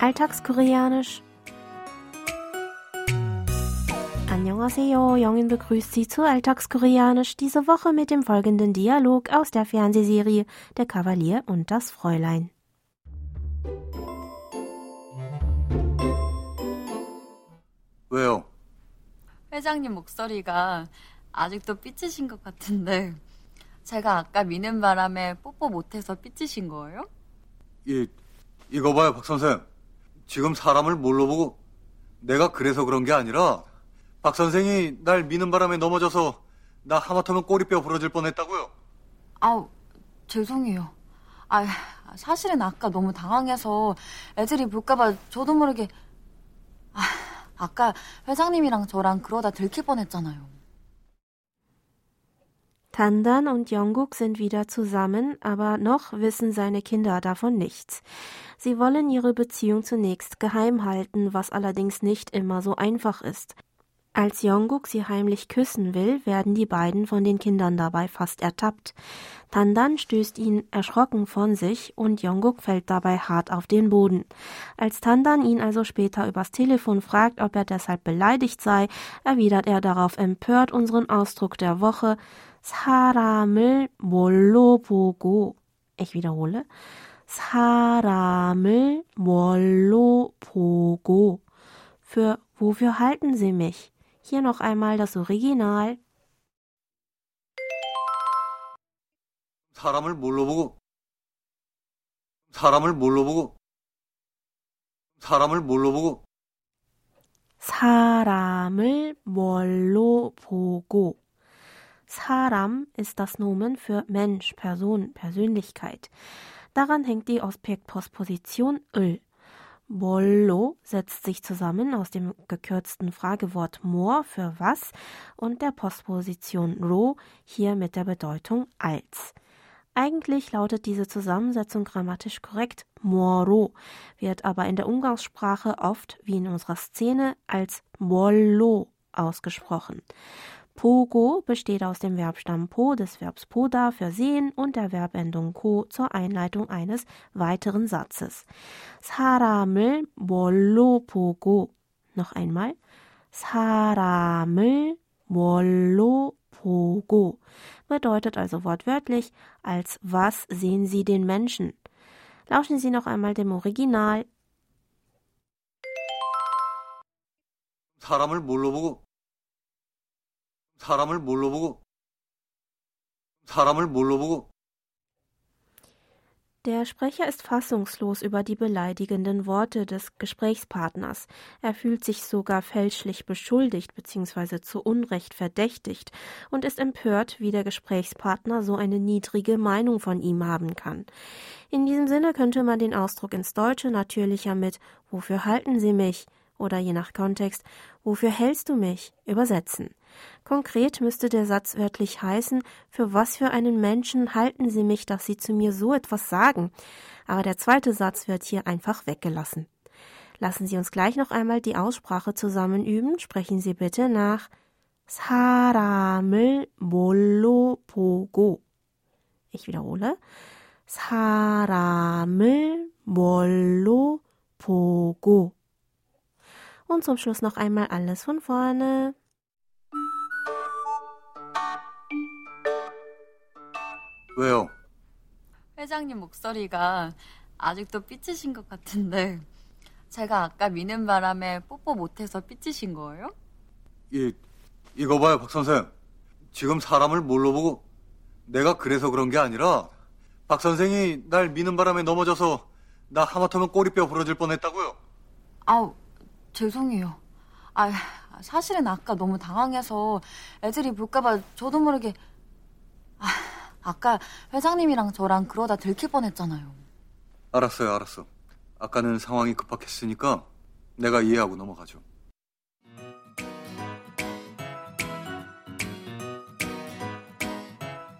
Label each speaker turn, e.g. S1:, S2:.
S1: Alltagskoreanisch. Annyeonghaseyo, Jongin begrüßt Sie zu Alltagskoreanisch diese Woche mit dem folgenden Dialog aus der Fernsehserie Der Kavalier und das Fräulein.
S2: 왜요?
S3: 회장님 목소리가 아직도 삐치신 것 같은데 제가 아까 미는 바람에 뽀뽀 못해서 삐치신 거예요?
S2: 이, 이거 봐요, 박 선생. 지금 사람을 뭘로 보고 내가 그래서 그런 게 아니라 박 선생이 날 미는 바람에 넘어져서 나 하마터면 꼬리뼈 부러질 뻔했다고요.
S3: 아우 죄송해요. 아 사실은 아까 너무 당황해서 애들이 볼까봐 저도 모르게 아, 아까 회장님이랑 저랑 그러다 들킬 뻔했잖아요.
S1: Tandan und Jungkook sind wieder zusammen, aber noch wissen seine Kinder davon nichts. Sie wollen ihre Beziehung zunächst geheim halten, was allerdings nicht immer so einfach ist. Als Jungkook sie heimlich küssen will, werden die beiden von den Kindern dabei fast ertappt. Tandan stößt ihn erschrocken von sich und Jungkook fällt dabei hart auf den Boden. Als Tandan ihn also später übers Telefon fragt, ob er deshalb beleidigt sei, erwidert er darauf empört unseren Ausdruck der Woche 사람을 뭘로 보고 ich wiederhole 사람을 뭘로 보고 für wofür halten Sie mich? Hier noch einmal das Original.
S2: 사람을 뭘로 보고 사람을 뭘로 보고 사람을 뭘로 보고
S1: 사람을 뭘로 보고 Saram ist das Nomen für Mensch, Person, Persönlichkeit. Daran hängt die Objektpostposition 을. Bollo setzt sich zusammen aus dem gekürzten Fragewort more für was und der Postposition ro hier mit der Bedeutung als. Eigentlich lautet diese Zusammensetzung grammatisch korrekt moro, wird aber in der Umgangssprache oft, wie in unserer Szene, als bollo ausgesprochen. Pogo besteht aus dem Verbstamm po des Verbs poda für sehen und der Verbendung ko zur Einleitung eines weiteren Satzes. 사람을 뭘로 보고 noch einmal 사람을 뭘로 보고 bedeutet also wortwörtlich als was sehen Sie den Menschen. Lauschen Sie noch einmal dem Original.
S2: 사람을 뭘로 보고 사람을 뭘로 보고 사람을 뭘로 보고
S1: Der Sprecher ist fassungslos über die beleidigenden Worte des Gesprächspartners. Er fühlt sich sogar fälschlich beschuldigt bzw. zu Unrecht verdächtigt und ist empört, wie der Gesprächspartner so eine niedrige Meinung von ihm haben kann. In diesem Sinne könnte man den Ausdruck ins Deutsche natürlicher mit Wofür halten Sie mich? oder je nach Kontext Wofür hältst du mich? übersetzen. Konkret müsste der Satz wörtlich heißen, für was für einen Menschen halten Sie mich, dass Sie zu mir so etwas sagen? Aber der zweite Satz wird hier einfach weggelassen. Lassen Sie uns gleich noch einmal die Aussprache zusammen üben. Sprechen Sie bitte nach 사람을 뭘로 보고. Ich wiederhole. 사람을 뭘로 보고. Und zum Schluss noch einmal alles von vorne.
S2: 왜요?
S3: 회장님 목소리가 아직도 삐치신 것 같은데 제가 아까 미는 바람에 뽀뽀 못해서 삐치신 거예요?
S2: 이, 이거 봐요, 박 선생. 지금 사람을 뭘로 보고 내가 그래서 그런 게 아니라 박 선생이 날 미는 바람에 넘어져서 나 하마터면 꼬리뼈 부러질 뻔했다고요.
S3: 아우 죄송해요. 아 사실은 아까 너무 당황해서 애들이 볼까봐 저도 모르게 아, 아까 회장님이랑 저랑 그러다 들킬 뻔했잖아요.
S2: 알았어요, 알았어. 아까는 상황이 급박했으니까 내가 이해하고 넘어가죠.